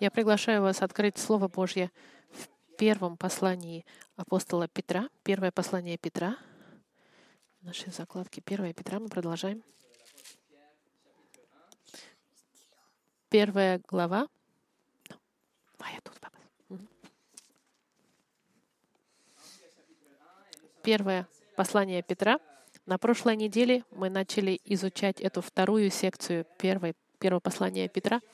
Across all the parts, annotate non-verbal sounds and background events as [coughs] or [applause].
Я приглашаю вас открыть Слово Божье в первом послании апостола Петра, первое послание Петра. Наши закладки первое Петра мы продолжаем. Первая глава. А, я тут, папа. Первое послание Петра. На прошлой неделе мы начали изучать эту вторую секцию первой, первого послания Петра —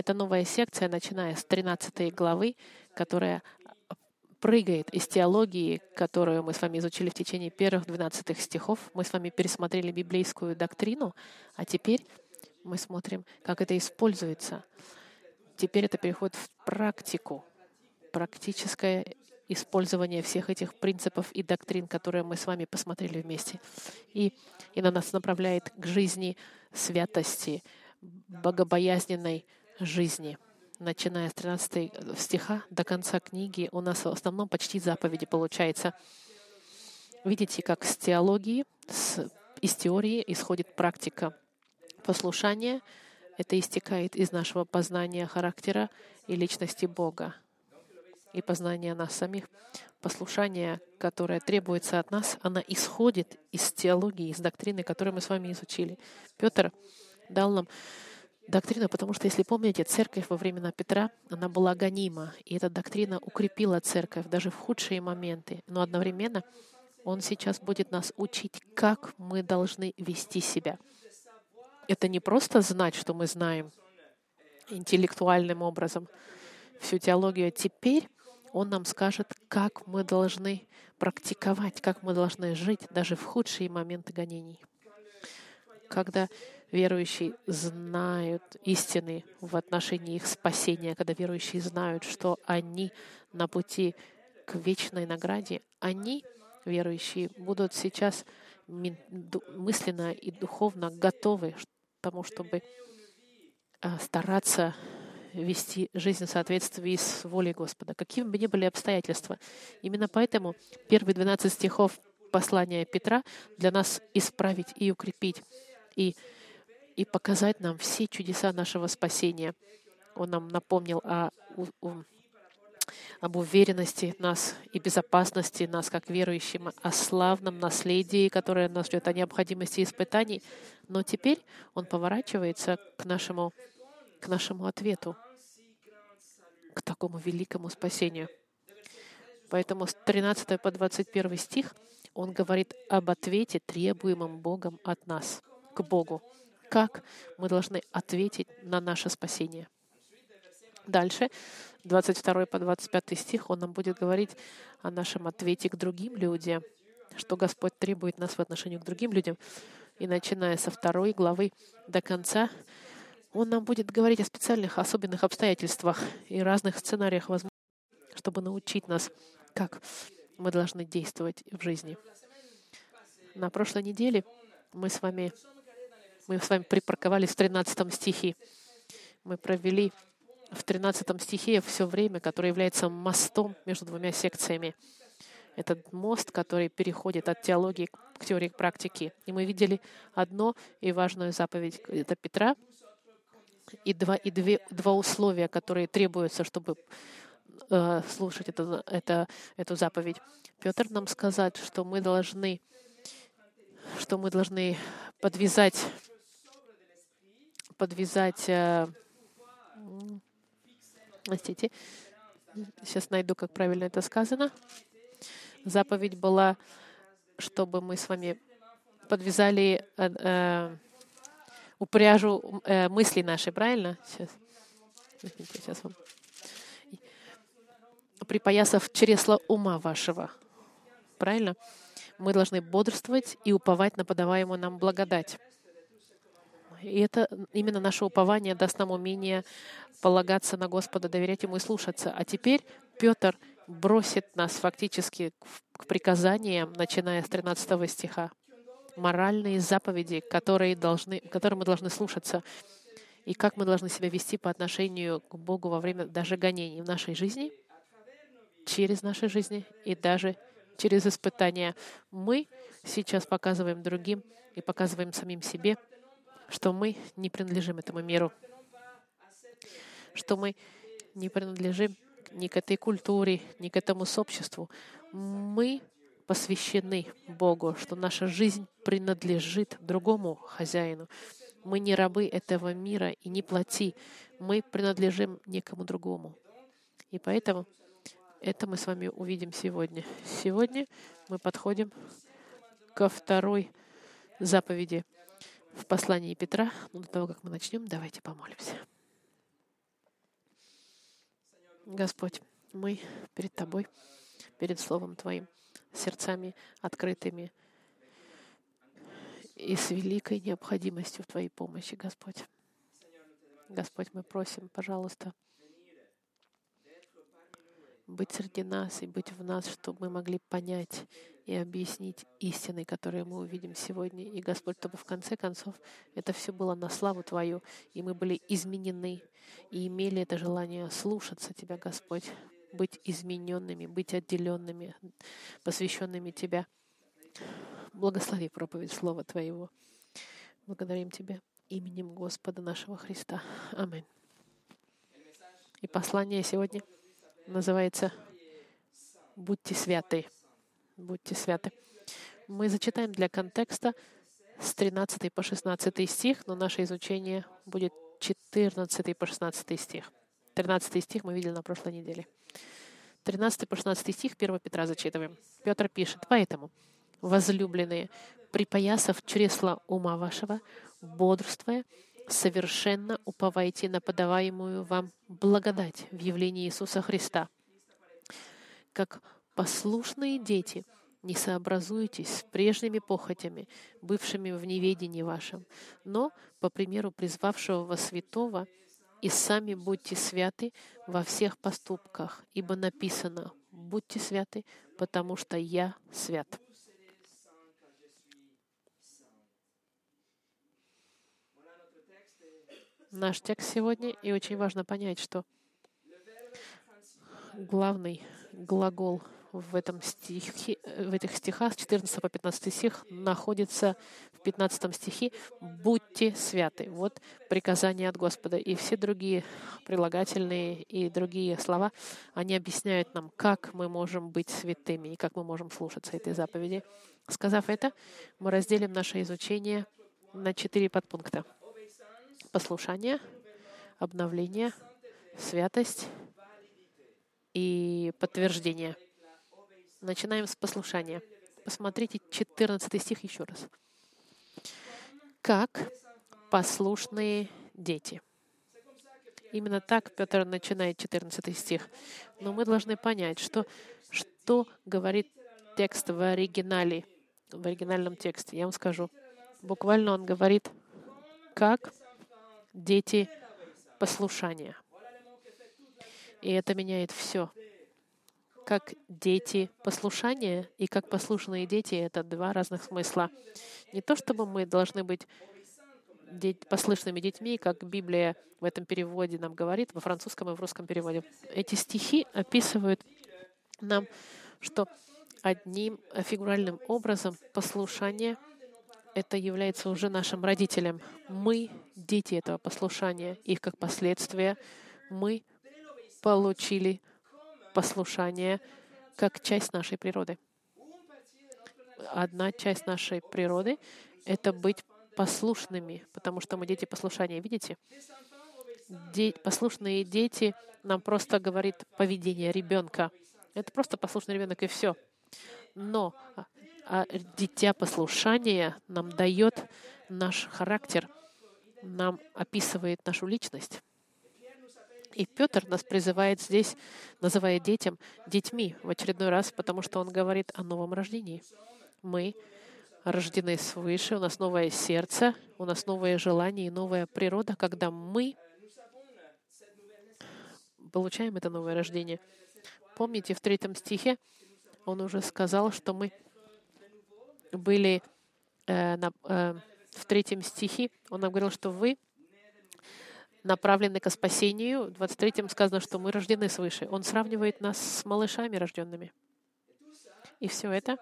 это новая секция, начиная с 13 главы, которая прыгает из теологии, которую мы с вами изучили в течение первых 12 стихов. Мы с вами пересмотрели библейскую доктрину, а теперь мы смотрим, как это используется. Теперь это переходит в практику, практическое использование всех этих принципов и доктрин, которые мы с вами посмотрели вместе. И, и на нас направляет к жизни святости, богобоязненной, жизни. Начиная с 13 стиха до конца книги у нас в основном почти заповеди получается. Видите, как с теологии, с, из теории исходит практика послушания. Это истекает из нашего познания характера и личности Бога и познания нас самих. Послушание, которое требуется от нас, оно исходит из теологии, из доктрины, которую мы с вами изучили. Петр дал нам доктрина, потому что, если помните, церковь во времена Петра, она была гонима, и эта доктрина укрепила церковь даже в худшие моменты. Но одновременно он сейчас будет нас учить, как мы должны вести себя. Это не просто знать, что мы знаем интеллектуальным образом всю теологию. Теперь он нам скажет, как мы должны практиковать, как мы должны жить даже в худшие моменты гонений. Когда верующие знают истины в отношении их спасения, когда верующие знают, что они на пути к вечной награде, они, верующие, будут сейчас мысленно и духовно готовы к тому, чтобы а, стараться вести жизнь в соответствии с волей Господа, какими бы ни были обстоятельства. Именно поэтому первые 12 стихов послания Петра для нас исправить и укрепить, и и показать нам все чудеса нашего спасения. Он нам напомнил о, о, об уверенности нас и безопасности нас, как верующим, о славном наследии, которое нас ждет, о необходимости испытаний. Но теперь он поворачивается к нашему, к нашему ответу, к такому великому спасению. Поэтому с 13 по 21 стих он говорит об ответе, требуемом Богом от нас, к Богу как мы должны ответить на наше спасение. Дальше, 22 по 25 стих, он нам будет говорить о нашем ответе к другим людям, что Господь требует нас в отношении к другим людям. И начиная со второй главы до конца, он нам будет говорить о специальных, особенных обстоятельствах и разных сценариях, чтобы научить нас, как мы должны действовать в жизни. На прошлой неделе мы с вами мы с вами припарковались в 13 стихе. Мы провели в 13 стихе все время, которое является мостом между двумя секциями. Этот мост, который переходит от теологии к теории к практике. И мы видели одно и важную заповедь. Это Петра. И два, и две, два условия, которые требуются, чтобы э, слушать это, это, эту заповедь. Петр нам сказал, что мы должны, что мы должны подвязать подвязать... Э, простите, сейчас найду, как правильно это сказано. Заповедь была, чтобы мы с вами подвязали э, э, упряжу э, мысли нашей, правильно? Сейчас. Сейчас вам. Припоясав чресло ума вашего. Правильно? Мы должны бодрствовать и уповать на подаваемую нам благодать. И это именно наше упование даст нам умение полагаться на Господа, доверять Ему и слушаться. А теперь Петр бросит нас фактически к приказаниям, начиная с 13 стиха. Моральные заповеди, которые, должны, которые мы должны слушаться, и как мы должны себя вести по отношению к Богу во время даже гонений в нашей жизни, через наши жизни и даже через испытания. Мы сейчас показываем другим и показываем самим себе — что мы не принадлежим этому миру, что мы не принадлежим ни к этой культуре, ни к этому сообществу. Мы посвящены Богу, что наша жизнь принадлежит другому хозяину. Мы не рабы этого мира и не плати. Мы принадлежим некому другому. И поэтому это мы с вами увидим сегодня. Сегодня мы подходим ко второй заповеди в послании Петра. Но до того, как мы начнем, давайте помолимся. Господь, мы перед Тобой, перед Словом Твоим, сердцами открытыми и с великой необходимостью в Твоей помощи, Господь. Господь, мы просим, пожалуйста, быть среди нас и быть в нас, чтобы мы могли понять и объяснить истины, которые мы увидим сегодня. И, Господь, чтобы в конце концов это все было на славу Твою, и мы были изменены, и имели это желание слушаться Тебя, Господь, быть измененными, быть отделенными, посвященными Тебя. Благослови проповедь Слова Твоего. Благодарим Тебя именем Господа нашего Христа. Аминь. И послание сегодня — называется «Будьте святы». Будьте святы. Мы зачитаем для контекста с 13 по 16 стих, но наше изучение будет 14 по 16 стих. 13 стих мы видели на прошлой неделе. 13 по 16 стих 1 Петра зачитываем. Петр пишет, «Поэтому, возлюбленные, припоясав чресла ума вашего, бодрствуя, совершенно уповайте на подаваемую вам благодать в явлении Иисуса Христа. Как послушные дети, не сообразуйтесь с прежними похотями, бывшими в неведении вашем, но, по примеру призвавшего вас святого, и сами будьте святы во всех поступках, ибо написано «Будьте святы, потому что я свят». наш текст сегодня, и очень важно понять, что главный глагол в, этом стихе, в этих стихах, с 14 по 15 стих, находится в 15 стихе «Будьте святы». Вот приказание от Господа. И все другие прилагательные и другие слова, они объясняют нам, как мы можем быть святыми и как мы можем слушаться этой заповеди. Сказав это, мы разделим наше изучение на четыре подпункта послушание, обновление, святость и подтверждение. Начинаем с послушания. Посмотрите 14 стих еще раз. Как послушные дети. Именно так Петр начинает 14 стих. Но мы должны понять, что, что говорит текст в оригинале, в оригинальном тексте. Я вам скажу. Буквально он говорит, как дети послушания. И это меняет все. Как дети послушания и как послушные дети — это два разных смысла. Не то чтобы мы должны быть послушными детьми, как Библия в этом переводе нам говорит, во французском и в русском переводе. Эти стихи описывают нам, что одним фигуральным образом послушание — это является уже нашим родителям. Мы — дети этого послушания. И как последствия мы получили послушание как часть нашей природы. Одна часть нашей природы — это быть послушными, потому что мы дети послушания. Видите? Де- послушные дети нам просто говорит поведение ребенка. Это просто послушный ребенок и все. Но а дитя послушания нам дает наш характер, нам описывает нашу личность. И Петр нас призывает здесь, называя детям детьми в очередной раз, потому что он говорит о новом рождении. Мы рождены свыше, у нас новое сердце, у нас новое желание и новая природа, когда мы получаем это новое рождение. Помните, в третьем стихе он уже сказал, что мы были э, на, э, в третьем стихе, он нам говорил, что вы направлены к спасению. В 23 сказано, что мы рождены свыше. Он сравнивает нас с малышами рожденными. И все это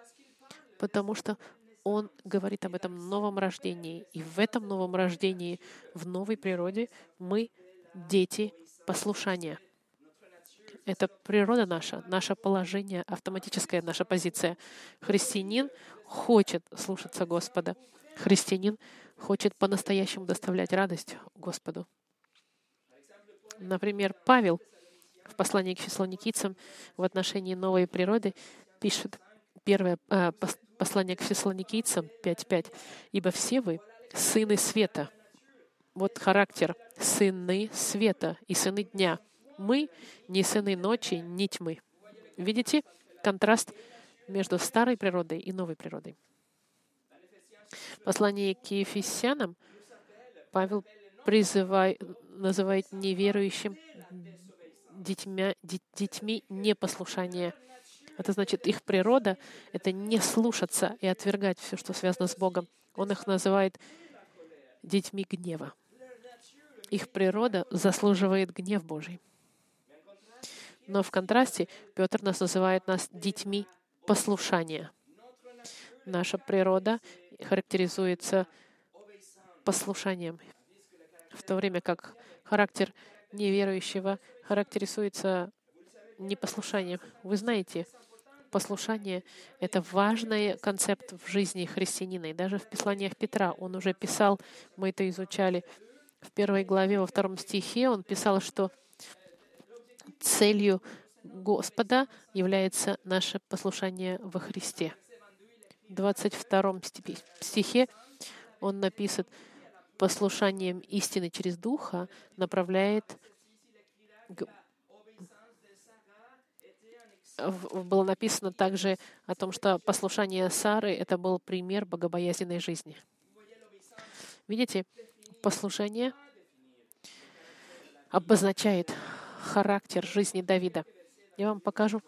потому, что он говорит об этом новом рождении. И в этом новом рождении, в новой природе, мы дети послушания. Это природа наша, наше положение, автоматическая наша позиция. Христианин хочет слушаться Господа. Христианин хочет по-настоящему доставлять радость Господу. Например, Павел в послании к фессалоникийцам в отношении новой природы пишет первое э, послание к фессалоникийцам 5.5. «Ибо все вы сыны света». Вот характер сыны света и сыны дня. Мы не сыны ночи, не тьмы. Видите контраст между старой природой и новой природой? В послании к Ефесянам Павел призывает, называет неверующим детьми, детьми непослушания. Это значит, их природа — это не слушаться и отвергать все, что связано с Богом. Он их называет детьми гнева. Их природа заслуживает гнев Божий. Но в контрасте Петр нас называет нас детьми послушания. Наша природа характеризуется послушанием, в то время как характер неверующего характеризуется непослушанием. Вы знаете, послушание — это важный концепт в жизни христианина. И даже в посланиях Петра он уже писал, мы это изучали, в первой главе, во втором стихе он писал, что целью Господа является наше послушание во Христе. В 22 стихе он написан, послушанием истины через Духа направляет было написано также о том, что послушание Сары — это был пример богобоязненной жизни. Видите, послушание обозначает характер жизни Давида. Я вам покажу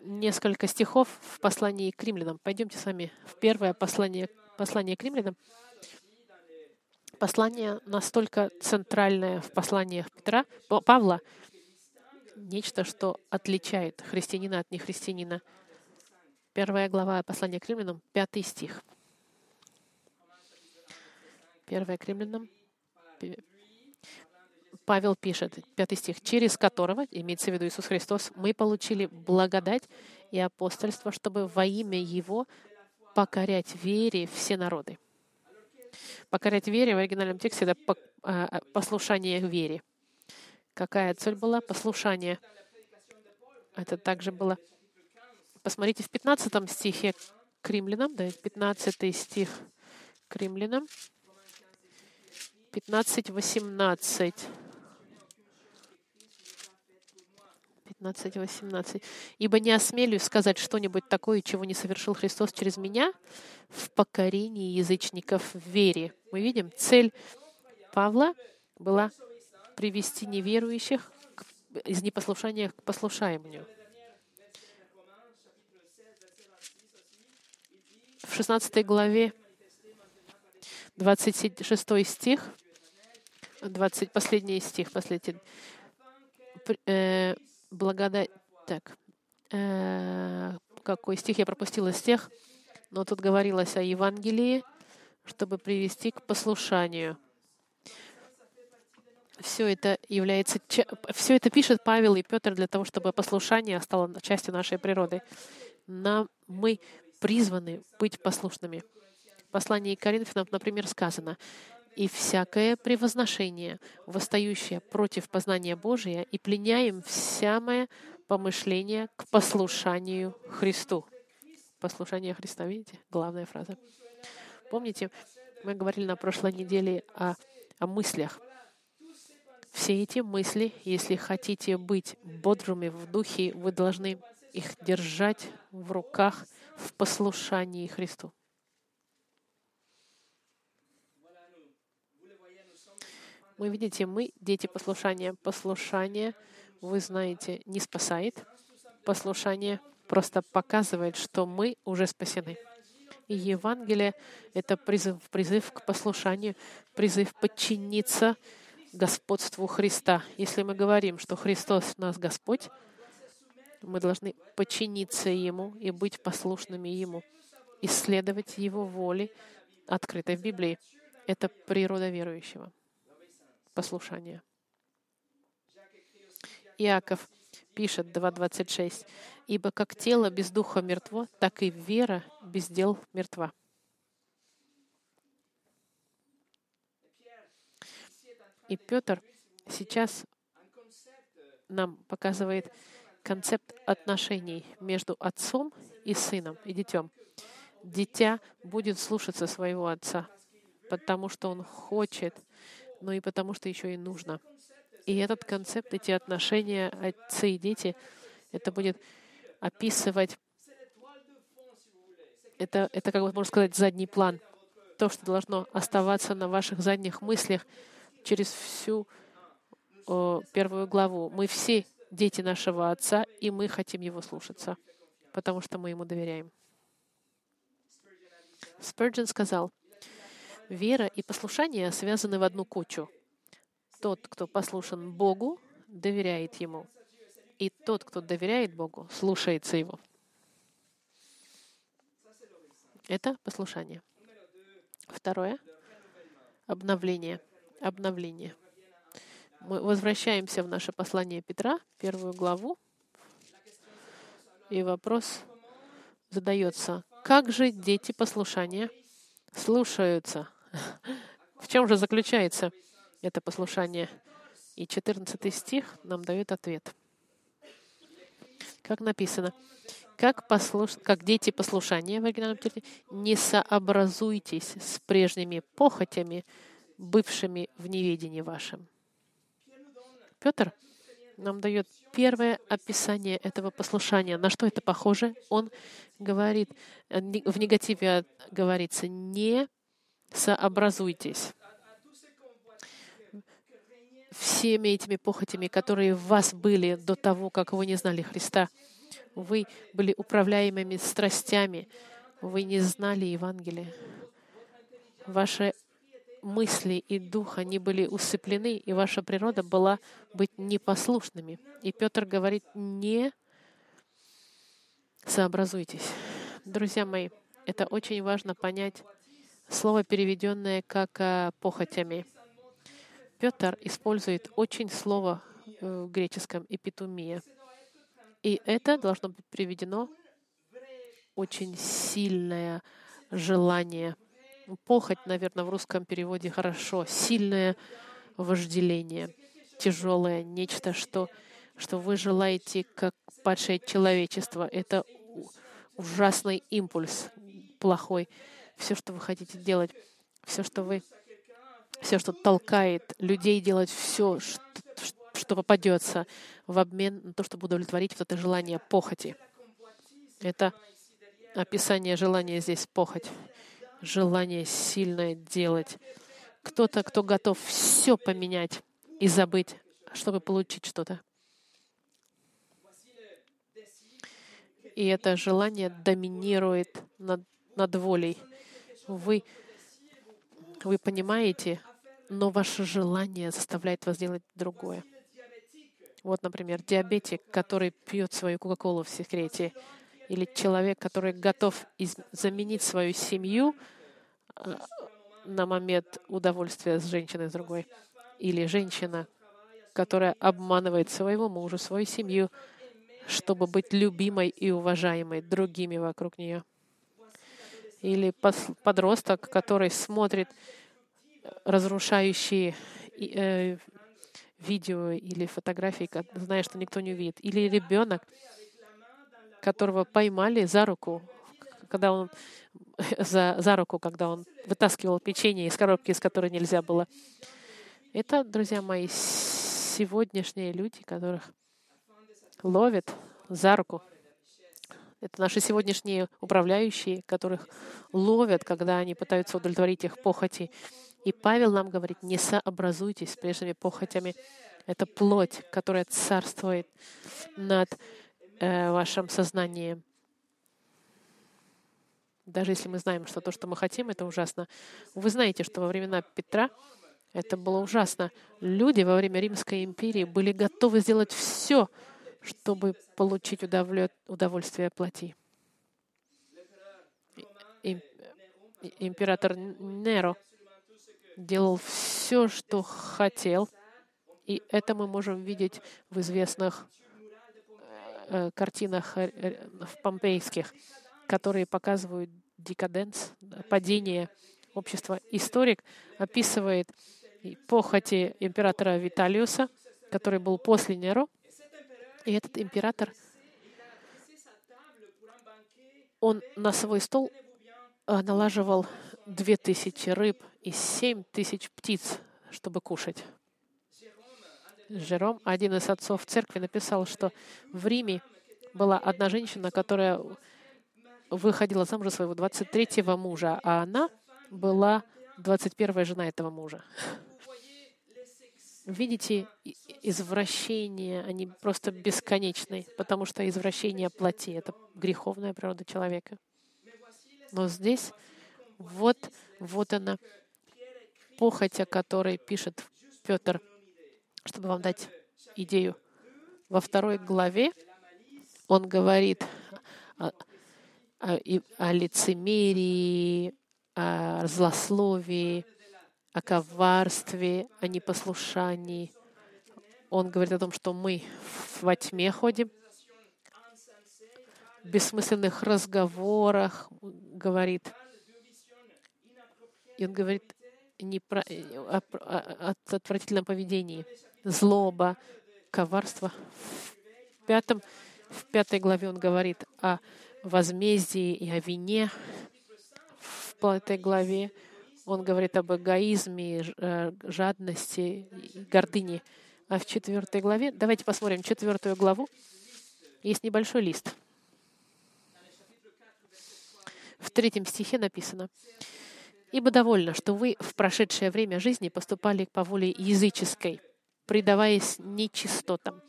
несколько стихов в послании к римлянам. Пойдемте с вами в первое послание, послание к римлянам. Послание настолько центральное в посланиях Петра, Павла, нечто, что отличает христианина от нехристианина. Первая глава послания к римлянам, пятый стих. Первое к римлянам, Павел пишет, пятый стих, через которого, имеется в виду Иисус Христос, мы получили благодать и апостольство, чтобы во имя Его покорять вере все народы. Покорять вере в оригинальном тексте — это а, а, послушание вере. Какая цель была? Послушание. Это также было... Посмотрите в 15 стихе к римлянам, да, 15 стих к римлянам. 15, 18. 15, 18. «Ибо не осмелюсь сказать что-нибудь такое, чего не совершил Христос через меня в покорении язычников в вере». Мы видим, цель Павла была привести неверующих из непослушания к послушаемому. В 16 главе 26 стих 20, последний стих, последний. Благодать. Так, э, какой стих я пропустила из тех, но тут говорилось о Евангелии, чтобы привести к послушанию. Все это является, все это пишет Павел и Петр для того, чтобы послушание стало частью нашей природы. Нам, мы призваны быть послушными. В послании к Коринфянам, например, сказано, и всякое превозношение, восстающее против познания Божия, и пленяем всякое помышление к послушанию Христу. Послушание Христа, видите? Главная фраза. Помните, мы говорили на прошлой неделе о, о мыслях. Все эти мысли, если хотите быть бодрыми в духе, вы должны их держать в руках в послушании Христу. Мы видите, мы дети послушания. Послушание, вы знаете, не спасает. Послушание просто показывает, что мы уже спасены. И Евангелие — это призыв, призыв к послушанию, призыв подчиниться господству Христа. Если мы говорим, что Христос у нас Господь, мы должны подчиниться Ему и быть послушными Ему, исследовать Его воли, открытой в Библии. Это природа верующего послушания. Иаков пишет 2.26, «Ибо как тело без духа мертво, так и вера без дел мертва». И Петр сейчас нам показывает концепт отношений между отцом и сыном, и детем. Дитя будет слушаться своего отца, потому что он хочет, но и потому что еще и нужно. И этот концепт, эти отношения отцы и дети, это будет описывать, это, это как бы можно сказать, задний план. То, что должно оставаться на ваших задних мыслях через всю о, первую главу. Мы все дети нашего Отца, и мы хотим Его слушаться, потому что мы Ему доверяем. Спurgeon сказал, «Вера и послушание связаны в одну кучу. Тот, кто послушан Богу, доверяет Ему, и тот, кто доверяет Богу, слушается Его». Это послушание. Второе — обновление. Обновление мы возвращаемся в наше послание Петра, первую главу, и вопрос задается, как же дети послушания слушаются? [laughs] В чем же заключается это послушание? И 14 стих нам дает ответ. Как написано, как, послуш... как дети послушания в оригинальном тексте, не сообразуйтесь с прежними похотями, бывшими в неведении вашем. Петр нам дает первое описание этого послушания. На что это похоже? Он говорит, э, в негативе говорится, не сообразуйтесь всеми этими похотями, которые в вас были до того, как вы не знали Христа. Вы были управляемыми страстями, вы не знали Евангелия. Ваше мысли и дух, они были усыплены, и ваша природа была быть непослушными. И Петр говорит, не сообразуйтесь. Друзья мои, это очень важно понять слово, переведенное как а, похотями. Петр использует очень слово э, в греческом «эпитумия». И это должно быть приведено очень сильное желание — Похоть, наверное, в русском переводе хорошо. Сильное вожделение, тяжелое, нечто, что, что вы желаете, как падшее человечество. Это ужасный импульс, плохой. Все, что вы хотите делать, все, что вы, все, что толкает людей делать все, что, что попадется в обмен на то, чтобы удовлетворить вот это желание похоти. Это описание желания здесь похоть желание сильное делать. Кто-то, кто готов все поменять и забыть, чтобы получить что-то. И это желание доминирует над, над волей. Вы, вы понимаете, но ваше желание заставляет вас делать другое. Вот, например, диабетик, который пьет свою Кока-Колу в секрете, или человек, который готов из- заменить свою семью э, на момент удовольствия с женщиной с другой, или женщина, которая обманывает своего мужа, свою семью, чтобы быть любимой и уважаемой другими вокруг нее. Или подросток, который смотрит разрушающие э, видео или фотографии, зная, что никто не увидит. Или ребенок, которого поймали за руку, когда он [laughs] за, за руку, когда он вытаскивал печенье из коробки, из которой нельзя было. Это, друзья мои, сегодняшние люди, которых ловят за руку. Это наши сегодняшние управляющие, которых ловят, когда они пытаются удовлетворить их похоти. И Павел нам говорит, не сообразуйтесь с прежними похотями. Это плоть, которая царствует над э, вашем сознании. Даже если мы знаем, что то, что мы хотим, это ужасно. Вы знаете, что во времена Петра это было ужасно. Люди во время Римской империи были готовы сделать все, чтобы получить удовольствие плоти. Император Неро делал все, что хотел, и это мы можем видеть в известных картинах э, в помпейских, которые показывают декаденс, падение общества. Историк описывает похоти императора Виталиуса, который был после Неро. И этот император, он на свой стол э, налаживал две тысячи рыб и семь тысяч птиц, чтобы кушать. Жером, один из отцов церкви, написал, что в Риме была одна женщина, которая выходила замуж за своего 23-го мужа, а она была 21-я жена этого мужа. Видите, извращения, они просто бесконечны, потому что извращение плоти — это греховная природа человека. Но здесь вот, вот она, похоть, о которой пишет Петр, чтобы вам дать идею. Во второй главе он говорит о, о, о лицемерии, о злословии, о коварстве, о непослушании. Он говорит о том, что мы во тьме ходим, в бессмысленных разговорах говорит. И он говорит не про, о, о, о отвратительном поведении, злоба, коварство. В, пятом, в пятой главе он говорит о возмездии и о вине. В пятой главе он говорит об эгоизме, э, жадности, гордыне. А в четвертой главе, давайте посмотрим четвертую главу, есть небольшой лист. В третьем стихе написано, «Ибо довольно, что вы в прошедшее время жизни поступали по воле языческой, предаваясь нечистотам,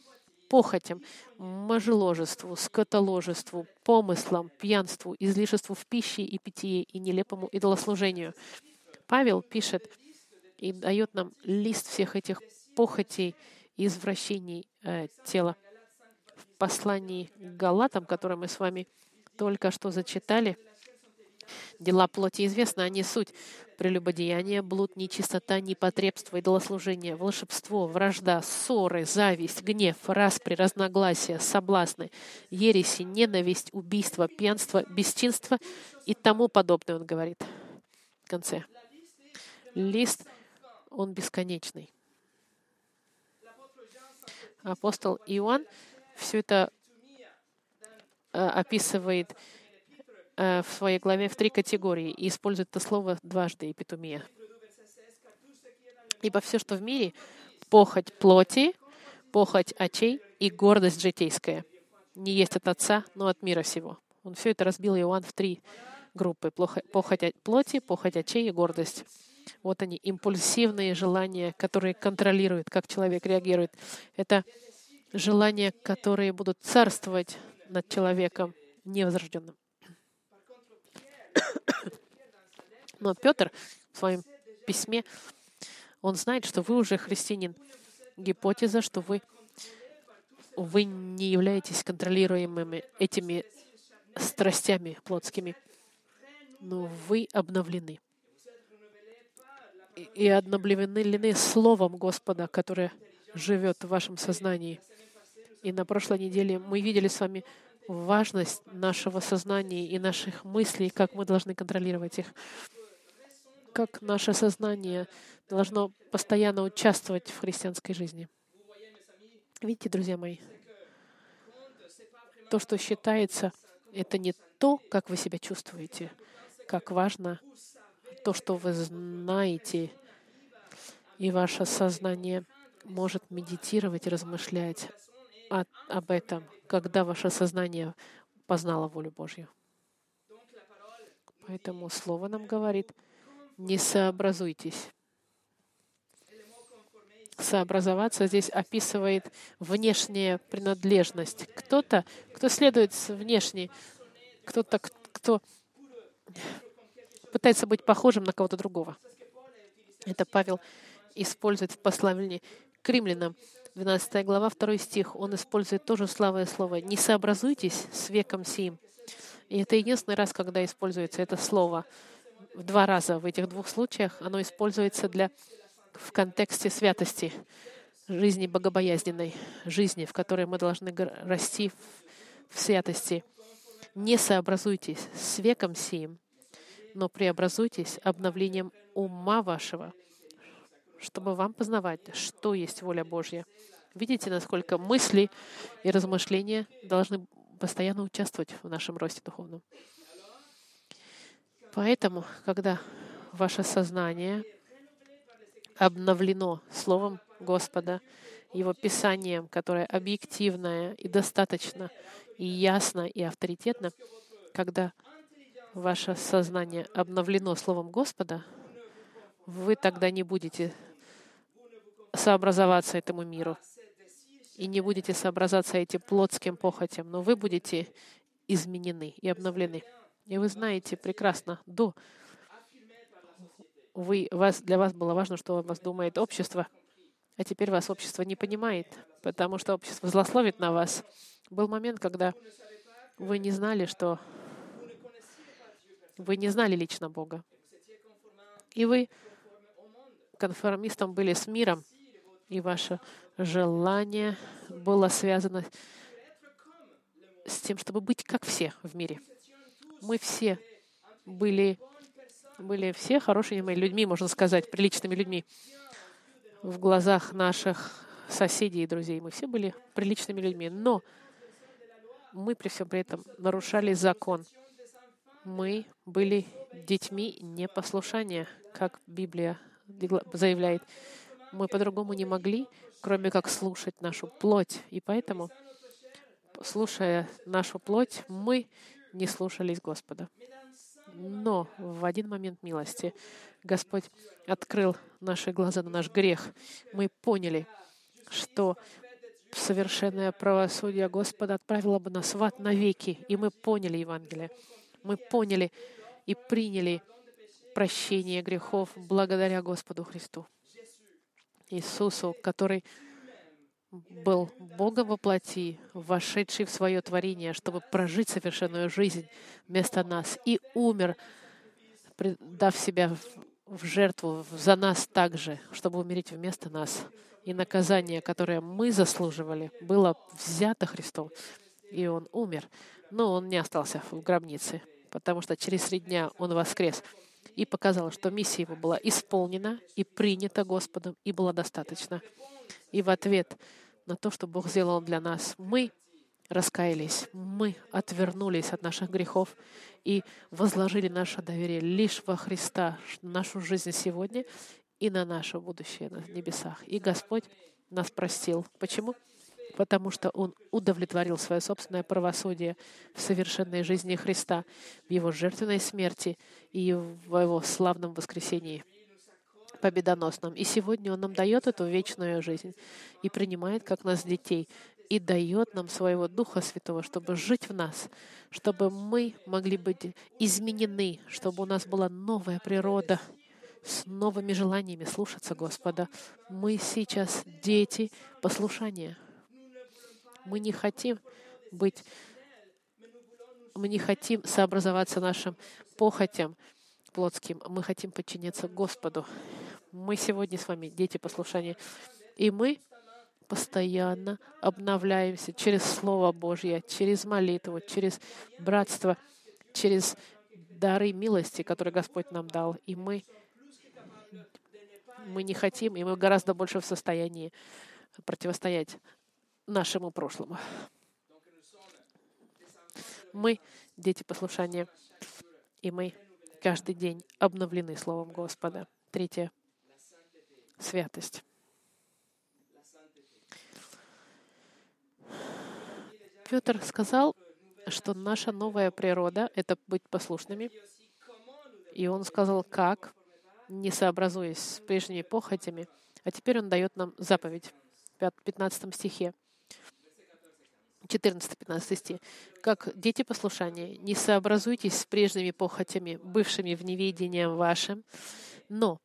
похотям, мажеложеству, скотоложеству, помыслам, пьянству, излишеству в пище и питье и нелепому идолослужению, Павел пишет и дает нам лист всех этих похотей и извращений э, тела. В послании к Галатам, которое мы с вами только что зачитали, Дела плоти известны, они суть прелюбодеяние, блуд, нечистота, непотребство, идолослужение, волшебство, вражда, ссоры, зависть, гнев, распри, разногласия, соблазны, ереси, ненависть, убийство, пьянство, бесчинство и тому подобное, он говорит в конце лист, он бесконечный. Апостол Иоанн все это э, описывает в своей главе в три категории и использует это слово дважды, эпитумия. Ибо все, что в мире, похоть плоти, похоть очей и гордость житейская, не есть от Отца, но от мира всего. Он все это разбил Иоанн в три группы. Похоть плоти, похоть очей и гордость. Вот они, импульсивные желания, которые контролируют, как человек реагирует. Это желания, которые будут царствовать над человеком невозрожденным. Но Петр в своем письме, он знает, что вы уже христианин. Гипотеза, что вы, вы не являетесь контролируемыми этими страстями плотскими, но вы обновлены и одновременны Словом Господа, которое живет в вашем сознании. И на прошлой неделе мы видели с вами важность нашего сознания и наших мыслей, как мы должны контролировать их, как наше сознание должно постоянно участвовать в христианской жизни. Видите, друзья мои, то, что считается, это не то, как вы себя чувствуете, как важно то, что вы знаете, и ваше сознание может медитировать размышлять о, об этом, когда ваше сознание познало волю Божью. Поэтому Слово нам говорит, не сообразуйтесь. Сообразоваться здесь описывает внешняя принадлежность. Кто-то, кто следует внешней, кто-то, кто пытается быть похожим на кого-то другого. Это Павел использует в послании к римлянам, 12 глава, 2 стих. Он использует тоже славое слово. «Не сообразуйтесь с веком сим». И это единственный раз, когда используется это слово. В два раза в этих двух случаях оно используется для, в контексте святости, жизни богобоязненной, жизни, в которой мы должны расти в святости. Не сообразуйтесь с веком сим, но преобразуйтесь обновлением ума вашего, чтобы вам познавать, что есть воля Божья. Видите, насколько мысли и размышления должны постоянно участвовать в нашем росте духовном. Поэтому, когда ваше сознание обновлено Словом Господа, Его Писанием, которое объективное и достаточно, и ясно, и авторитетно, когда ваше сознание обновлено Словом Господа, вы тогда не будете сообразоваться этому миру и не будете сообразаться этим плотским похотям, но вы будете изменены и обновлены. И вы знаете прекрасно, до вы, вас, для вас было важно, что о вас думает общество, а теперь вас общество не понимает, потому что общество злословит на вас. Был момент, когда вы не знали, что вы не знали лично Бога. И вы конформистом были с миром, и ваше желание было связано с тем, чтобы быть как все в мире. Мы все были, были все хорошими людьми, можно сказать, приличными людьми в глазах наших соседей и друзей. Мы все были приличными людьми. Но мы при всем при этом нарушали закон. Мы были детьми непослушания, как Библия заявляет. Мы по-другому не могли, кроме как слушать нашу плоть. И поэтому, слушая нашу плоть, мы не слушались Господа. Но в один момент милости Господь открыл наши глаза на наш грех. Мы поняли, что совершенное правосудие Господа отправило бы нас в ад навеки. И мы поняли Евангелие. Мы поняли и приняли прощение грехов благодаря Господу Христу. Иисусу, который был Богом во плоти, вошедший в свое творение, чтобы прожить совершенную жизнь вместо нас, и умер, дав себя в жертву за нас также, чтобы умереть вместо нас. И наказание, которое мы заслуживали, было взято Христом, и Он умер. Но Он не остался в гробнице, потому что через три дня Он воскрес и показал, что миссия Его была исполнена и принята Господом, и была достаточно. И в ответ на то, что Бог сделал для нас, мы раскаялись, мы отвернулись от наших грехов и возложили наше доверие лишь во Христа, нашу жизнь сегодня и на наше будущее на небесах. И Господь нас простил. Почему? Потому что Он удовлетворил свое собственное правосудие в совершенной жизни Христа, в Его жертвенной смерти и в Его славном воскресении победоносном. И сегодня Он нам дает эту вечную жизнь и принимает как нас детей и дает нам своего Духа Святого, чтобы жить в нас, чтобы мы могли быть изменены, чтобы у нас была новая природа с новыми желаниями слушаться Господа. Мы сейчас дети послушания. Мы не хотим быть, мы не хотим сообразоваться нашим похотям плотским. Мы хотим подчиняться Господу. Мы сегодня с вами дети послушания. И мы постоянно обновляемся через Слово Божье, через молитву, через братство, через дары милости, которые Господь нам дал. И мы, мы не хотим, и мы гораздо больше в состоянии противостоять нашему прошлому. Мы дети послушания, и мы каждый день обновлены Словом Господа. Третье — святость. Петр сказал, что наша новая природа — это быть послушными. И он сказал, как, не сообразуясь с прежними похотями. А теперь он дает нам заповедь в 15 стихе. 14-15 стих. «Как дети послушания, не сообразуйтесь с прежними похотями, бывшими в неведении вашем, но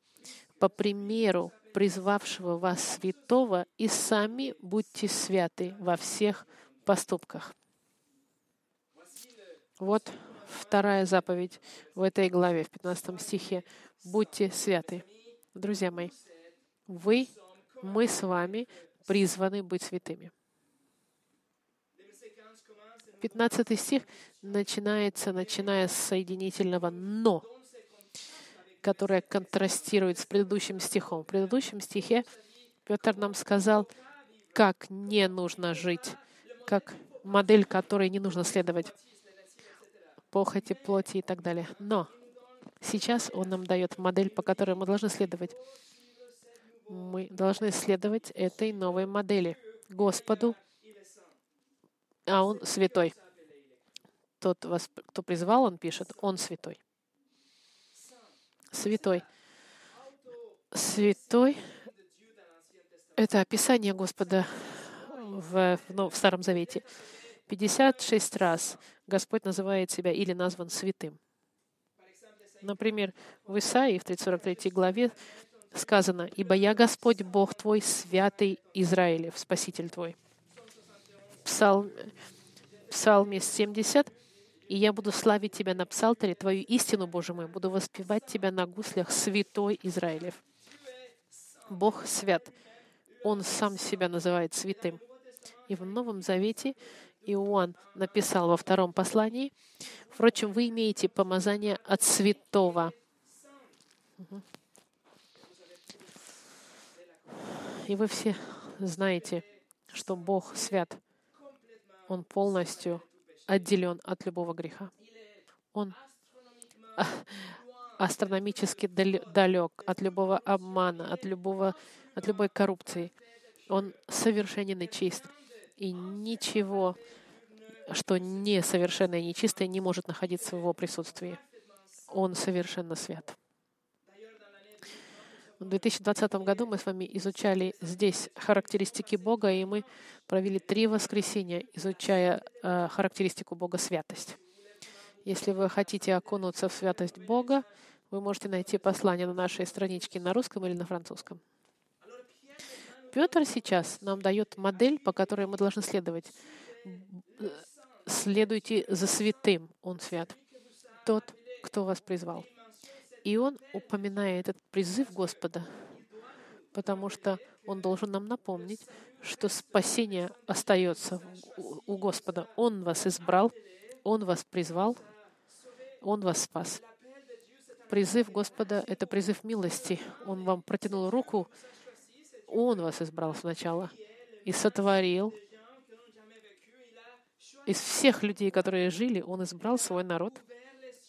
по примеру призвавшего вас святого, и сами будьте святы во всех поступках. Вот вторая заповедь в этой главе, в 15 стихе. Будьте святы. Друзья мои, вы, мы с вами призваны быть святыми. 15 стих начинается, начиная с соединительного «но», которое контрастирует с предыдущим стихом. В предыдущем стихе Петр нам сказал, как не нужно жить, как модель, которой не нужно следовать, похоти, плоти и так далее. Но сейчас он нам дает модель, по которой мы должны следовать. Мы должны следовать этой новой модели. Господу а он святой. Тот, вас, кто призвал, он пишет, он святой. Святой. Святой — это описание Господа в, ну, в Старом Завете. 56 раз Господь называет себя или назван святым. Например, в Исаии, в 43 главе, сказано, «Ибо я Господь Бог твой, святый Израилев, Спаситель твой» псалм, псалме 70, «И я буду славить Тебя на псалтере, Твою истину, Боже мой, буду воспевать Тебя на гуслях, святой Израилев». Бог свят. Он сам себя называет святым. И в Новом Завете Иоанн написал во втором послании, «Впрочем, вы имеете помазание от святого». И вы все знаете, что Бог свят он полностью отделен от любого греха. Он [laughs] астрономически далек от любого обмана, от, любого, от любой коррупции. Он совершенен и чист. И ничего, что несовершенное и нечистое, не может находиться в его присутствии. Он совершенно свят. В 2020 году мы с вами изучали здесь характеристики Бога, и мы провели три воскресенья, изучая э, характеристику Бога святость. Если вы хотите окунуться в святость Бога, вы можете найти послание на нашей страничке на русском или на французском. Петр сейчас нам дает модель, по которой мы должны следовать. Следуйте за святым, он свят. Тот, кто вас призвал. И он упоминает этот призыв Господа, потому что он должен нам напомнить, что спасение остается у Господа. Он вас избрал, Он вас призвал, Он вас спас. Призыв Господа — это призыв милости. Он вам протянул руку, Он вас избрал сначала и сотворил. Из всех людей, которые жили, Он избрал свой народ —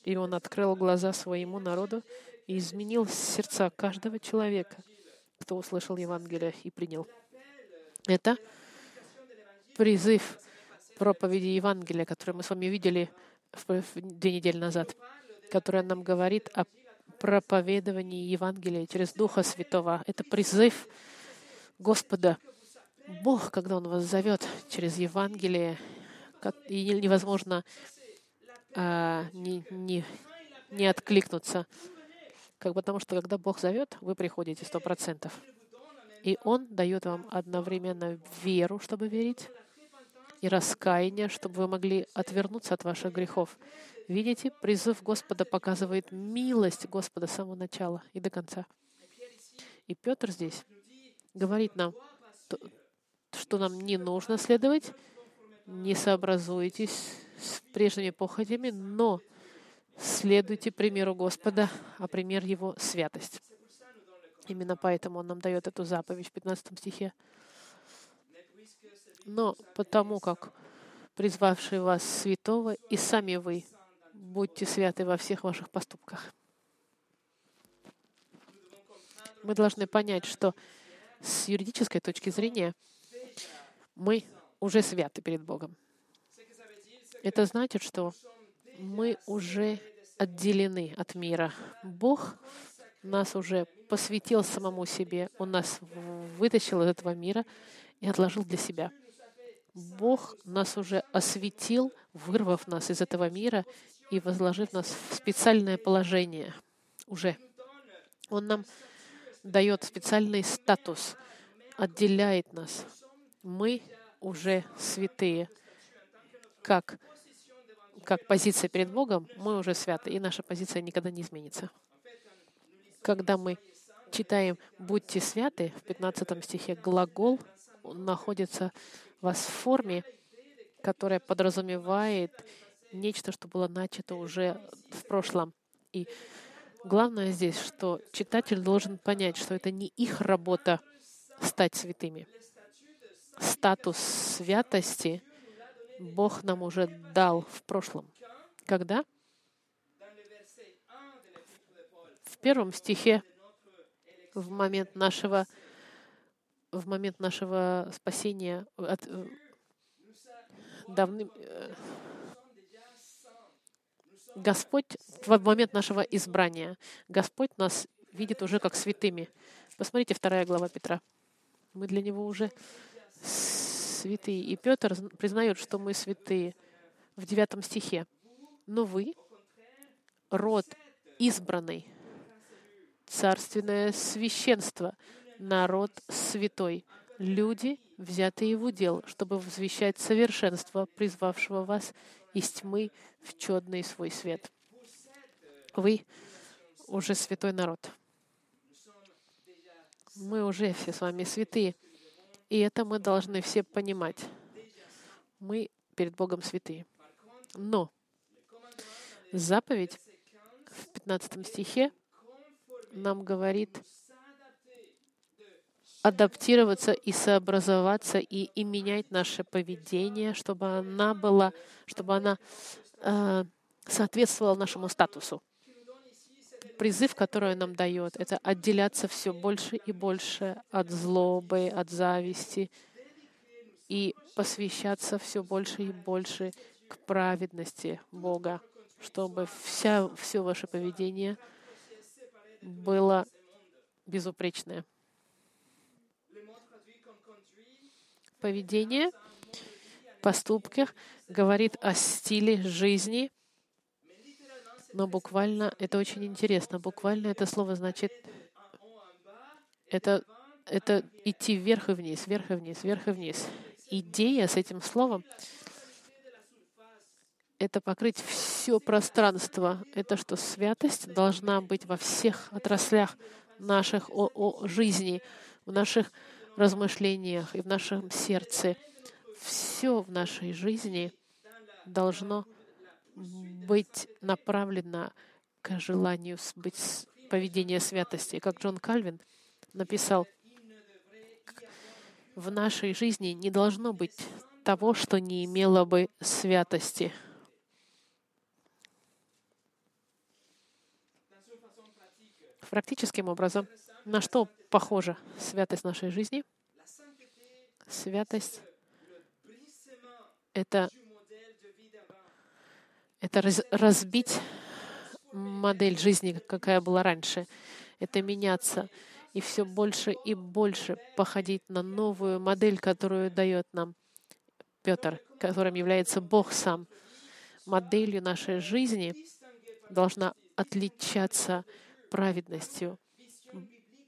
и он открыл глаза своему народу и изменил сердца каждого человека, кто услышал Евангелие и принял. Это призыв проповеди Евангелия, который мы с вами видели две недели назад, которая нам говорит о проповедовании Евангелия через Духа Святого. Это призыв Господа. Бог, когда Он вас зовет через Евангелие, и невозможно а, не, не, не откликнуться. Как потому что когда Бог зовет, вы приходите сто процентов. И Он дает вам одновременно веру, чтобы верить, и раскаяние, чтобы вы могли отвернуться от ваших грехов. Видите, призыв Господа показывает милость Господа с самого начала и до конца. И Петр здесь говорит нам, что нам не нужно следовать, не сообразуйтесь с прежними похотями, но следуйте примеру Господа, а пример Его — святость. Именно поэтому Он нам дает эту заповедь в 15 стихе. Но потому как призвавший вас святого, и сами вы будьте святы во всех ваших поступках. Мы должны понять, что с юридической точки зрения мы уже святы перед Богом. Это значит, что мы уже отделены от мира. Бог нас уже посвятил самому себе. Он нас вытащил из этого мира и отложил для себя. Бог нас уже осветил, вырвав нас из этого мира и возложив нас в специальное положение уже. Он нам дает специальный статус, отделяет нас. Мы уже святые. Как как позиция перед Богом, мы уже святы, и наша позиция никогда не изменится. Когда мы читаем «будьте святы», в 15 стихе глагол находится у вас в форме, которое подразумевает нечто, что было начато уже в прошлом. И главное здесь, что читатель должен понять, что это не их работа стать святыми. Статус святости Бог нам уже дал в прошлом. Когда? В первом стихе, в момент нашего, в момент нашего спасения от, э, давным, э, Господь в момент нашего избрания, Господь нас видит уже как святыми. Посмотрите, вторая глава Петра. Мы для Него уже святые. И Петр признает, что мы святые в девятом стихе. Но вы — род избранный, царственное священство, народ святой, люди, взятые в удел, чтобы возвещать совершенство, призвавшего вас из тьмы в чудный свой свет. Вы уже святой народ. Мы уже все с вами святые. И это мы должны все понимать. Мы перед Богом святые. Но заповедь в 15 стихе нам говорит адаптироваться и сообразоваться и, и менять наше поведение, чтобы она была, чтобы она э, соответствовала нашему статусу. Призыв, который нам дает, это отделяться все больше и больше от злобы, от зависти и посвящаться все больше и больше к праведности Бога, чтобы вся, все ваше поведение было безупречное. поведение, поступках говорит о стиле жизни, но буквально это очень интересно. Буквально это слово значит это, это идти вверх и вниз, вверх и вниз, вверх и вниз. Идея с этим словом — это покрыть все пространство. Это что святость должна быть во всех отраслях наших о, о жизни, в наших размышлениях и в нашем сердце. Все в нашей жизни должно быть направлено к желанию быть поведения святости. Как Джон Кальвин написал, в нашей жизни не должно быть того, что не имело бы святости. Практическим образом, на что похожа святость нашей жизни? Святость — это, это раз, разбить модель жизни, какая была раньше. Это меняться и все больше и больше походить на новую модель, которую дает нам Петр, которым является Бог сам. Моделью нашей жизни должна отличаться праведностью,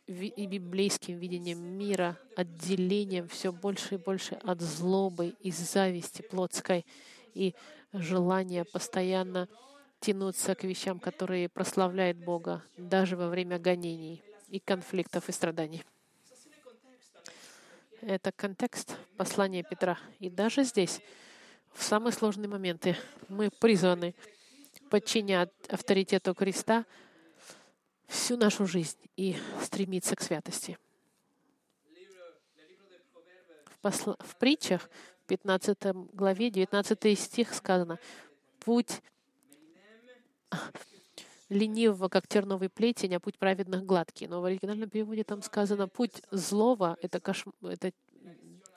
и библейским видением мира, отделением все больше и больше от злобы и зависти плотской и желания постоянно тянуться к вещам, которые прославляют Бога даже во время гонений и конфликтов и страданий. Это контекст послания Петра. И даже здесь, в самые сложные моменты, мы призваны подчинять авторитету Христа всю нашу жизнь и стремиться к святости. В, посл... в притчах, 15 главе, 19 стих сказано, «Путь ленивого, как терновый плетень, а путь праведных гладкий». Но в оригинальном переводе там сказано, «Путь злого — это, кош... это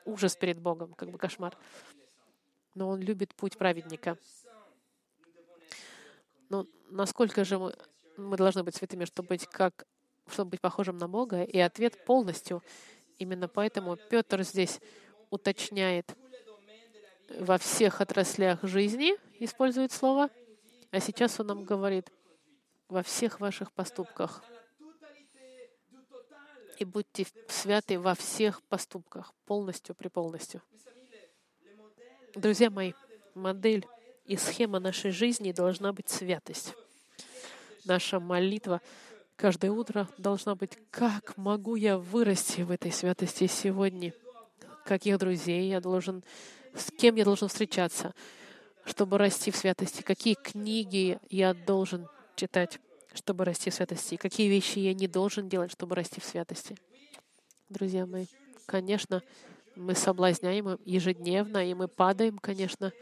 ужас перед Богом, как бы кошмар. Но он любит путь праведника». Но насколько же мы мы должны быть святыми, чтобы быть как чтобы быть похожим на Бога, и ответ полностью. Именно поэтому Петр здесь уточняет во всех отраслях жизни, использует слово, а сейчас он нам говорит во всех ваших поступках. И будьте святы во всех поступках, полностью, при полностью. Друзья мои, модель и схема нашей жизни должна быть святость наша молитва каждое утро должна быть, как могу я вырасти в этой святости сегодня? Каких друзей я должен с кем я должен встречаться, чтобы расти в святости, какие книги я должен читать, чтобы расти в святости, какие вещи я не должен делать, чтобы расти в святости. Друзья мои, конечно, мы соблазняем ежедневно, и мы падаем, конечно,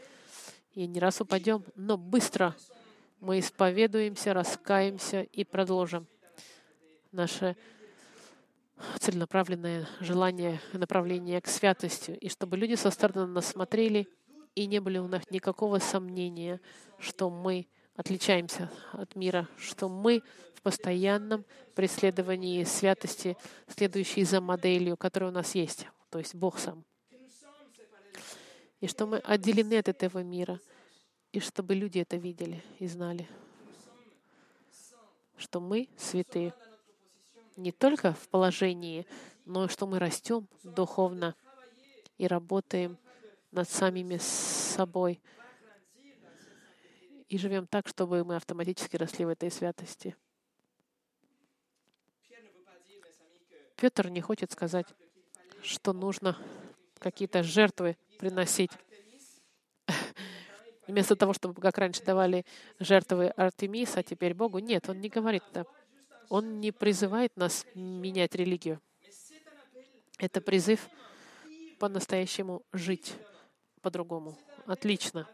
и не раз упадем, но быстро мы исповедуемся, раскаемся и продолжим наше целенаправленное желание, направление к святости, и чтобы люди со стороны нас смотрели, и не было у нас никакого сомнения, что мы отличаемся от мира, что мы в постоянном преследовании святости, следующей за моделью, которая у нас есть, то есть Бог сам. И что мы отделены от этого мира, и чтобы люди это видели и знали, что мы святые не только в положении, но и что мы растем духовно и работаем над самими собой и живем так, чтобы мы автоматически росли в этой святости. Петр не хочет сказать, что нужно какие-то жертвы приносить. [laughs] Вместо того, чтобы, как раньше, давали жертвы Артемиса, а теперь Богу. Нет, он не говорит это. Он не призывает нас менять религию. Это призыв по-настоящему жить по-другому. Отлично.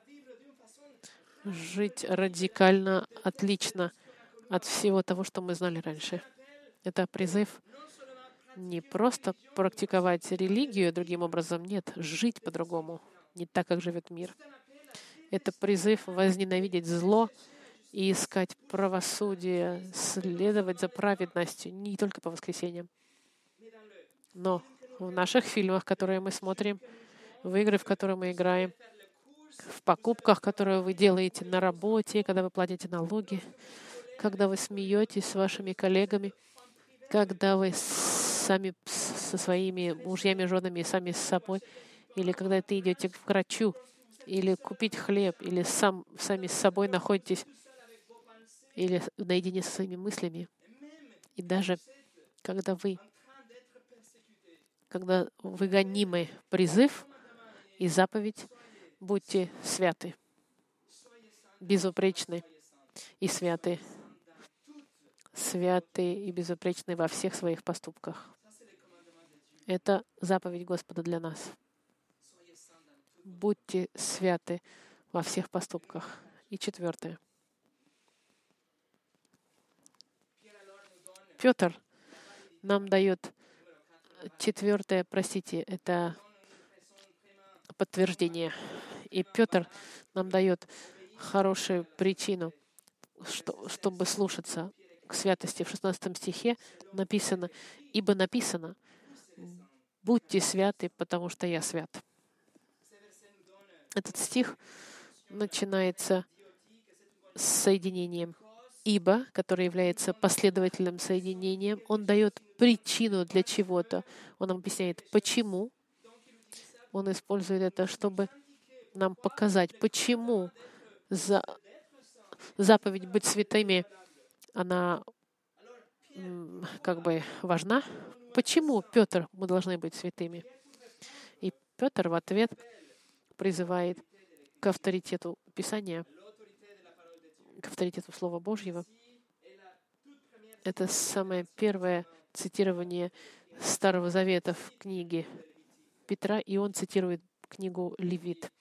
Жить радикально отлично от всего того, что мы знали раньше. Это призыв не просто практиковать религию другим образом, нет, жить по-другому, не так, как живет мир. Это призыв возненавидеть зло и искать правосудие, следовать за праведностью не только по воскресеньям, но в наших фильмах, которые мы смотрим, в игры, в которые мы играем, в покупках, которые вы делаете на работе, когда вы платите налоги, когда вы смеетесь с вашими коллегами, когда вы сами со своими мужьями, женами, сами с собой, или когда ты идете к врачу, или купить хлеб, или сам, сами с собой находитесь, или наедине со своими мыслями. И даже когда вы, когда вы гонимы призыв и заповедь, будьте святы, безупречны и святы, святы и безупречны во всех своих поступках. Это заповедь Господа для нас. Будьте святы во всех поступках. И четвертое. Петр нам дает четвертое, простите, это подтверждение. И Петр нам дает хорошую причину, что, чтобы слушаться к святости. В 16 стихе написано, «Ибо написано, будьте святы, потому что я свят». Этот стих начинается с соединением «ибо», который является последовательным соединением. Он дает причину для чего-то. Он объясняет, почему он использует это, чтобы нам показать, почему за заповедь быть святыми, она как бы важна. Почему, Петр, мы должны быть святыми? И Петр в ответ призывает к авторитету Писания, к авторитету Слова Божьего. Это самое первое цитирование Старого Завета в книге Петра, и он цитирует книгу Левит.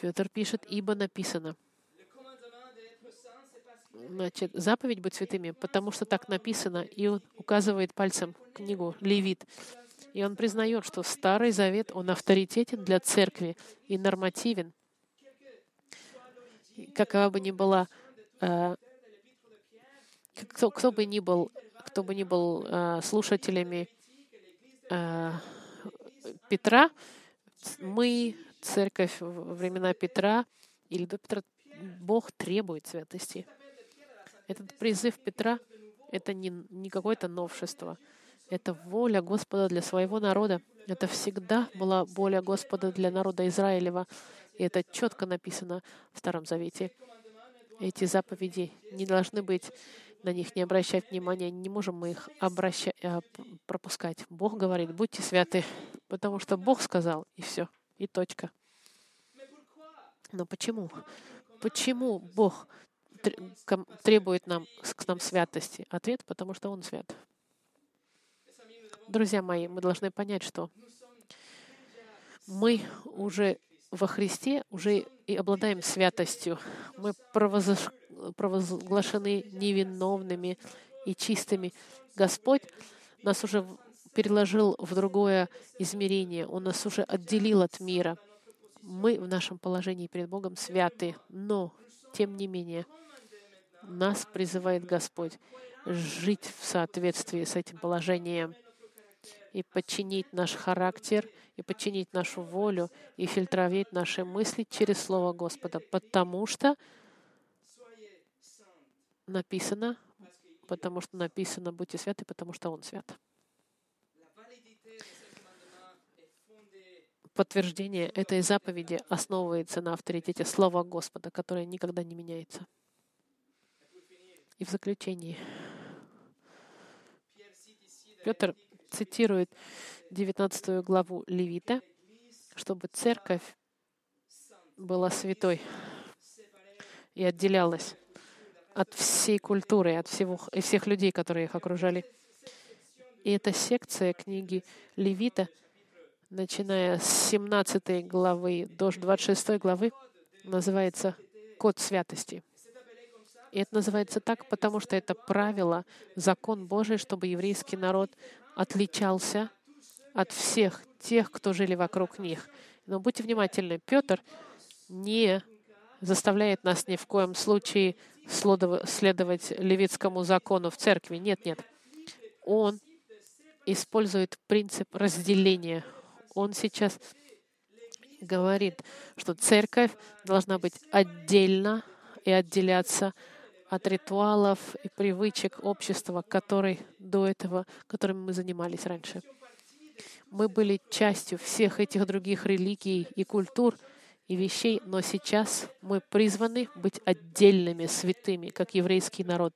Петр пишет, ибо написано. Значит, заповедь быть святыми, потому что так написано, и он указывает пальцем книгу Левит. И он признает, что Старый Завет, он авторитетен для церкви и нормативен. Какова бы ни была, э, кто, кто бы ни был, кто бы ни был э, слушателями э, Петра, мы, церковь времена Петра или до Петра, Бог требует святости. Этот призыв Петра — это не, не какое-то новшество. Это воля Господа для своего народа. Это всегда была воля Господа для народа Израилева. И это четко написано в Старом Завете. Эти заповеди не должны быть, на них не обращать внимания, не можем мы их обращать, пропускать. Бог говорит, будьте святы, Потому что Бог сказал, и все, и точка. Но почему? Почему Бог требует нам, к нам святости? Ответ, потому что Он свят. Друзья мои, мы должны понять, что мы уже во Христе уже и обладаем святостью. Мы провозглашены невиновными и чистыми. Господь нас уже переложил в другое измерение. Он нас уже отделил от мира. Мы в нашем положении перед Богом святы, но, тем не менее, нас призывает Господь жить в соответствии с этим положением и подчинить наш характер, и подчинить нашу волю, и фильтровать наши мысли через Слово Господа, потому что написано, потому что написано «Будьте святы, потому что Он свят». Подтверждение этой заповеди основывается на авторитете Слова Господа, которое никогда не меняется. И в заключении Петр цитирует 19 главу Левита, чтобы церковь была святой и отделялась от всей культуры, от всего, и всех людей, которые их окружали. И эта секция книги Левита, начиная с 17 главы до 26 главы, называется «Код святости». И это называется так, потому что это правило, закон Божий, чтобы еврейский народ отличался от всех тех, кто жили вокруг них. Но будьте внимательны, Петр не заставляет нас ни в коем случае следовать левитскому закону в церкви. Нет, нет. Он использует принцип разделения. Он сейчас говорит, что церковь должна быть отдельно и отделяться от ритуалов и привычек общества, который до этого, которыми мы занимались раньше. Мы были частью всех этих других религий и культур и вещей, но сейчас мы призваны быть отдельными, святыми, как еврейский народ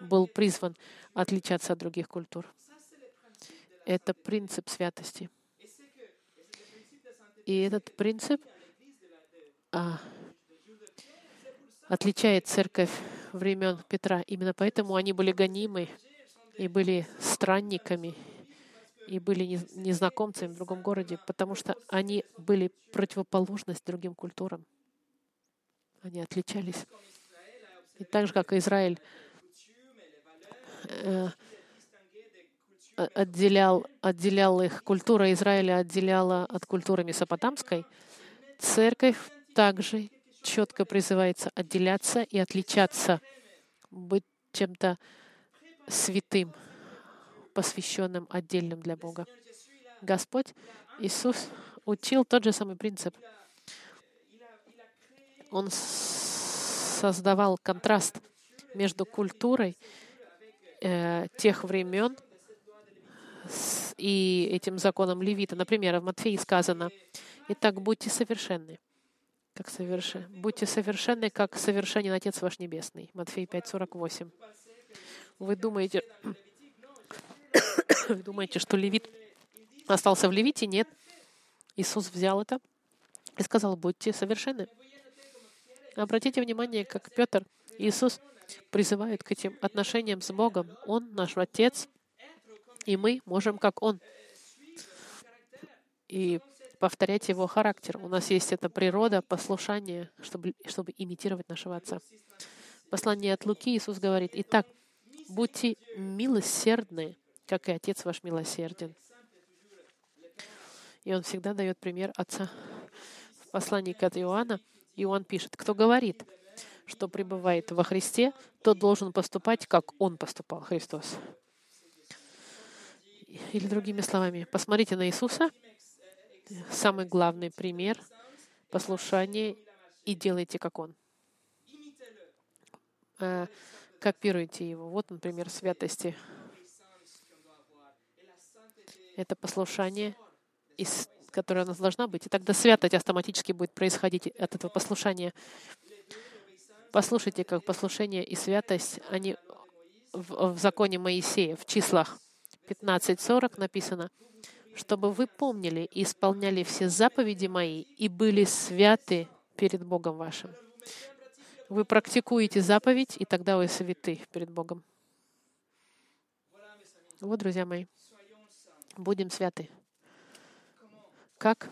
был призван отличаться от других культур. Это принцип святости. И этот принцип а, отличает церковь времен Петра. Именно поэтому они были гонимы и были странниками, и были незнакомцами в другом городе, потому что они были противоположность другим культурам. Они отличались. И так же, как Израиль э, отделял, отделял их, культура Израиля отделяла от культуры месопотамской, церковь также четко призывается отделяться и отличаться, быть чем-то святым, посвященным, отдельным для Бога. Господь Иисус учил тот же самый принцип. Он создавал контраст между культурой э, тех времен и этим законом Левита. Например, в Матфеи сказано, «Итак, будьте совершенны, как совершен... Будьте совершенны, как совершенен Отец ваш Небесный. Матфей 5:48. Вы думаете, [coughs] вы думаете, что левит остался в левите? Нет. Иисус взял это и сказал, будьте совершенны. Обратите внимание, как Петр, Иисус призывает к этим отношениям с Богом. Он наш Отец, и мы можем, как Он. И повторять его характер. У нас есть эта природа послушания, чтобы, чтобы имитировать нашего Отца. Послание от Луки Иисус говорит, «Итак, будьте милосердны, как и Отец ваш милосерден». И он всегда дает пример Отца. В послании от Иоанна Иоанн пишет, «Кто говорит, что пребывает во Христе, тот должен поступать, как Он поступал, Христос». Или другими словами, посмотрите на Иисуса — самый главный пример послушания и делайте, как Он. Э, копируйте его. Вот, например, святости. Это послушание, которое у нас должна быть. И тогда святость автоматически будет происходить от этого послушания. Послушайте, как послушание и святость, они в, в законе Моисея, в числах 15.40 написано — чтобы вы помнили и исполняли все заповеди мои и были святы перед Богом вашим. Вы практикуете заповедь, и тогда вы святы перед Богом. Вот, друзья мои, будем святы. Как?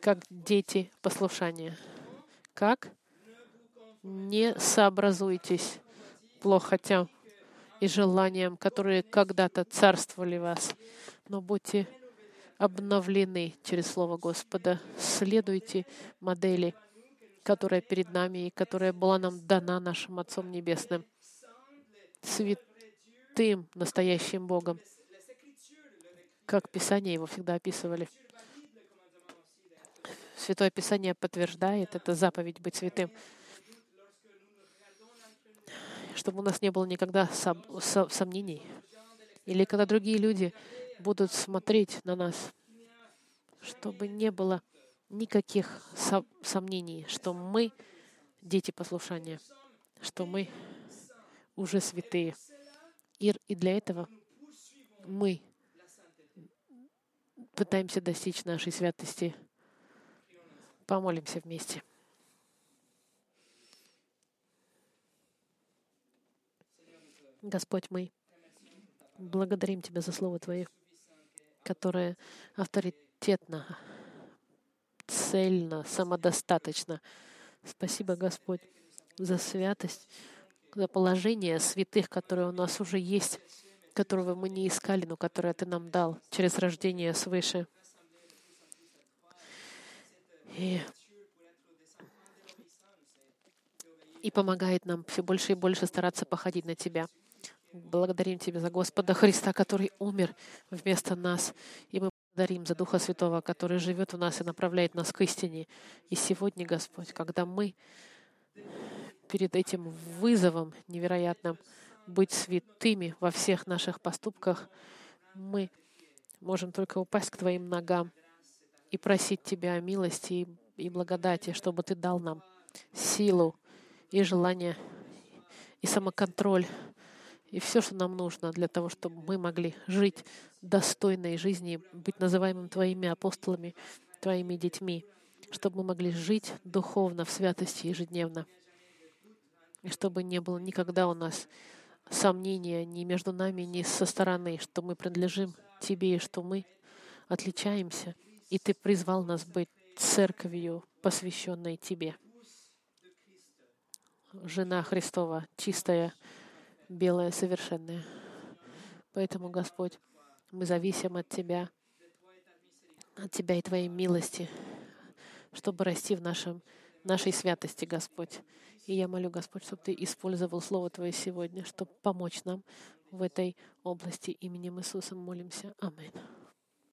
Как дети послушания. Как? Не сообразуйтесь плохотям и желаниям, которые когда-то царствовали вас, но будьте обновлены через Слово Господа. Следуйте модели, которая перед нами и которая была нам дана нашим Отцом Небесным, святым, настоящим Богом, как Писание его всегда описывали. Святое Писание подтверждает это заповедь быть святым, чтобы у нас не было никогда сомнений. Или когда другие люди будут смотреть на нас, чтобы не было никаких сомнений, что мы дети послушания, что мы уже святые. И, для этого мы пытаемся достичь нашей святости. Помолимся вместе. Господь мой, благодарим Тебя за Слово Твое, которое авторитетно, цельно, самодостаточно. Спасибо, Господь, за святость, за положение святых, которые у нас уже есть, которого мы не искали, но которое Ты нам дал через рождение свыше. И, и помогает нам все больше и больше стараться походить на Тебя. Благодарим Тебя за Господа Христа, который умер вместо нас. И мы благодарим за Духа Святого, который живет в нас и направляет нас к истине. И сегодня, Господь, когда мы перед этим вызовом невероятным быть святыми во всех наших поступках, мы можем только упасть к Твоим ногам и просить Тебя о милости и благодати, чтобы Ты дал нам силу и желание и самоконтроль и все, что нам нужно для того, чтобы мы могли жить достойной жизнью, быть называемым Твоими апостолами, Твоими детьми, чтобы мы могли жить духовно в святости ежедневно, и чтобы не было никогда у нас сомнения ни между нами, ни со стороны, что мы принадлежим Тебе и что мы отличаемся, и Ты призвал нас быть церковью, посвященной Тебе. Жена Христова, чистая, белое, совершенное. Поэтому, Господь, мы зависим от Тебя, от Тебя и Твоей милости, чтобы расти в нашем, нашей святости, Господь. И я молю, Господь, чтобы Ты использовал Слово Твое сегодня, чтобы помочь нам в этой области. Именем Иисуса молимся. Аминь.